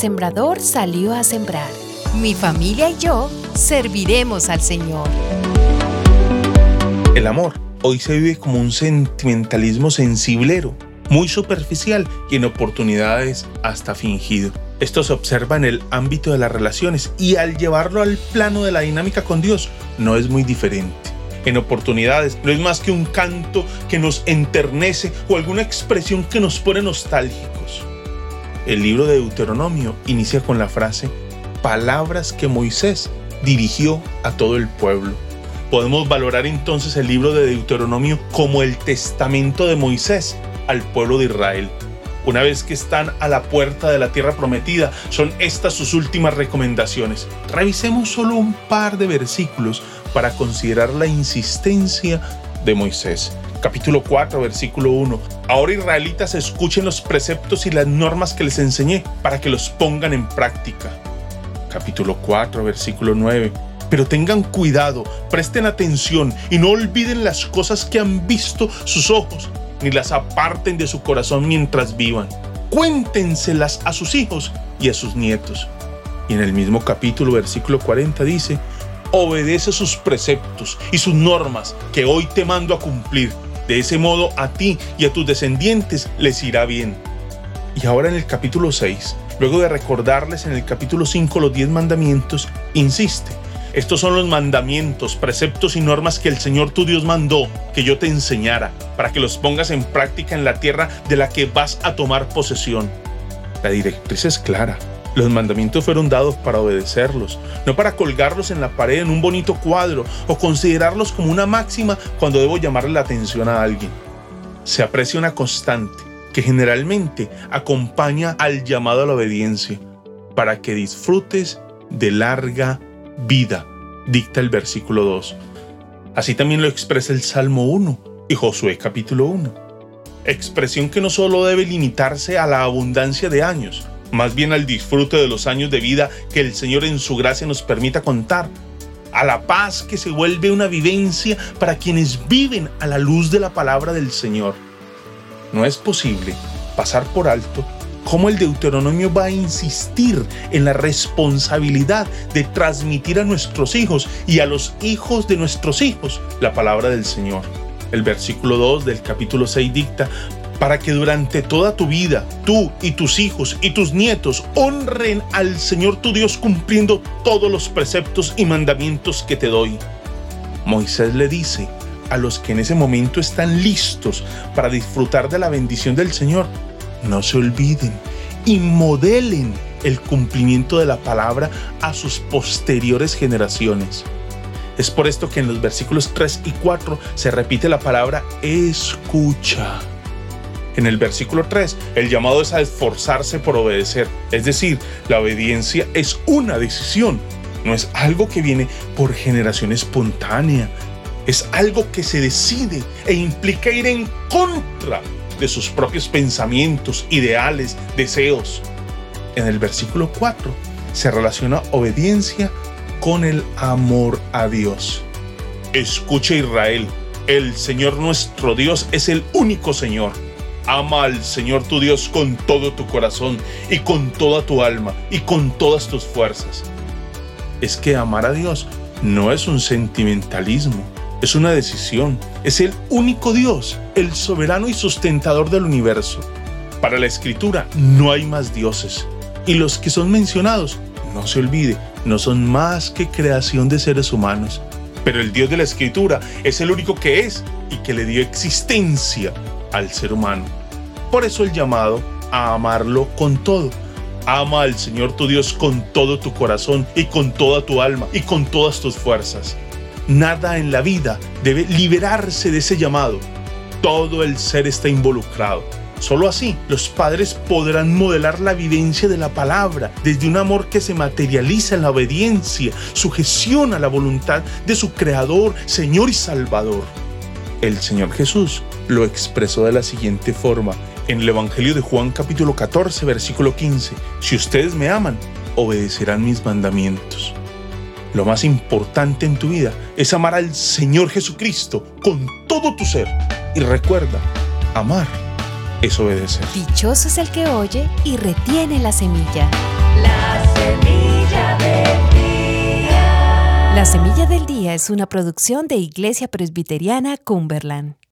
sembrador salió a sembrar. Mi familia y yo serviremos al Señor. El amor hoy se vive como un sentimentalismo sensiblero, muy superficial y en oportunidades hasta fingido. Esto se observa en el ámbito de las relaciones y al llevarlo al plano de la dinámica con Dios no es muy diferente. En oportunidades no es más que un canto que nos enternece o alguna expresión que nos pone nostálgicos. El libro de Deuteronomio inicia con la frase, palabras que Moisés dirigió a todo el pueblo. Podemos valorar entonces el libro de Deuteronomio como el testamento de Moisés al pueblo de Israel. Una vez que están a la puerta de la tierra prometida, son estas sus últimas recomendaciones. Revisemos solo un par de versículos para considerar la insistencia de Moisés. Capítulo 4, versículo 1. Ahora israelitas escuchen los preceptos y las normas que les enseñé para que los pongan en práctica. Capítulo 4, versículo 9. Pero tengan cuidado, presten atención y no olviden las cosas que han visto sus ojos ni las aparten de su corazón mientras vivan. Cuéntenselas a sus hijos y a sus nietos. Y en el mismo capítulo, versículo 40 dice, obedece sus preceptos y sus normas que hoy te mando a cumplir. De ese modo a ti y a tus descendientes les irá bien. Y ahora en el capítulo 6, luego de recordarles en el capítulo 5 los 10 mandamientos, insiste, estos son los mandamientos, preceptos y normas que el Señor tu Dios mandó que yo te enseñara, para que los pongas en práctica en la tierra de la que vas a tomar posesión. La directriz es clara. Los mandamientos fueron dados para obedecerlos, no para colgarlos en la pared en un bonito cuadro o considerarlos como una máxima cuando debo llamarle la atención a alguien. Se aprecia una constante que generalmente acompaña al llamado a la obediencia, para que disfrutes de larga vida, dicta el versículo 2. Así también lo expresa el Salmo 1 y Josué capítulo 1. Expresión que no solo debe limitarse a la abundancia de años, más bien al disfrute de los años de vida que el Señor en su gracia nos permita contar, a la paz que se vuelve una vivencia para quienes viven a la luz de la palabra del Señor. No es posible pasar por alto cómo el Deuteronomio va a insistir en la responsabilidad de transmitir a nuestros hijos y a los hijos de nuestros hijos la palabra del Señor. El versículo 2 del capítulo 6 dicta, para que durante toda tu vida tú y tus hijos y tus nietos honren al Señor tu Dios cumpliendo todos los preceptos y mandamientos que te doy. Moisés le dice a los que en ese momento están listos para disfrutar de la bendición del Señor, no se olviden y modelen el cumplimiento de la palabra a sus posteriores generaciones. Es por esto que en los versículos 3 y 4 se repite la palabra escucha. En el versículo 3, el llamado es a esforzarse por obedecer, es decir, la obediencia es una decisión, no es algo que viene por generación espontánea, es algo que se decide e implica ir en contra de sus propios pensamientos, ideales, deseos. En el versículo 4 se relaciona obediencia con el amor a Dios. Escucha Israel, el Señor nuestro Dios es el único Señor. Ama al Señor tu Dios con todo tu corazón y con toda tu alma y con todas tus fuerzas. Es que amar a Dios no es un sentimentalismo, es una decisión. Es el único Dios, el soberano y sustentador del universo. Para la escritura no hay más dioses. Y los que son mencionados, no se olvide, no son más que creación de seres humanos. Pero el Dios de la escritura es el único que es y que le dio existencia al ser humano. Por eso el llamado a amarlo con todo. Ama al Señor tu Dios con todo tu corazón y con toda tu alma y con todas tus fuerzas. Nada en la vida debe liberarse de ese llamado. Todo el ser está involucrado. Solo así los padres podrán modelar la vivencia de la palabra desde un amor que se materializa en la obediencia, sujeción a la voluntad de su Creador, Señor y Salvador. El Señor Jesús lo expresó de la siguiente forma en el Evangelio de Juan capítulo 14 versículo 15. Si ustedes me aman, obedecerán mis mandamientos. Lo más importante en tu vida es amar al Señor Jesucristo con todo tu ser. Y recuerda, amar es obedecer. Dichoso es el que oye y retiene la semilla. La semilla del día. La semilla del día es una producción de Iglesia Presbiteriana Cumberland.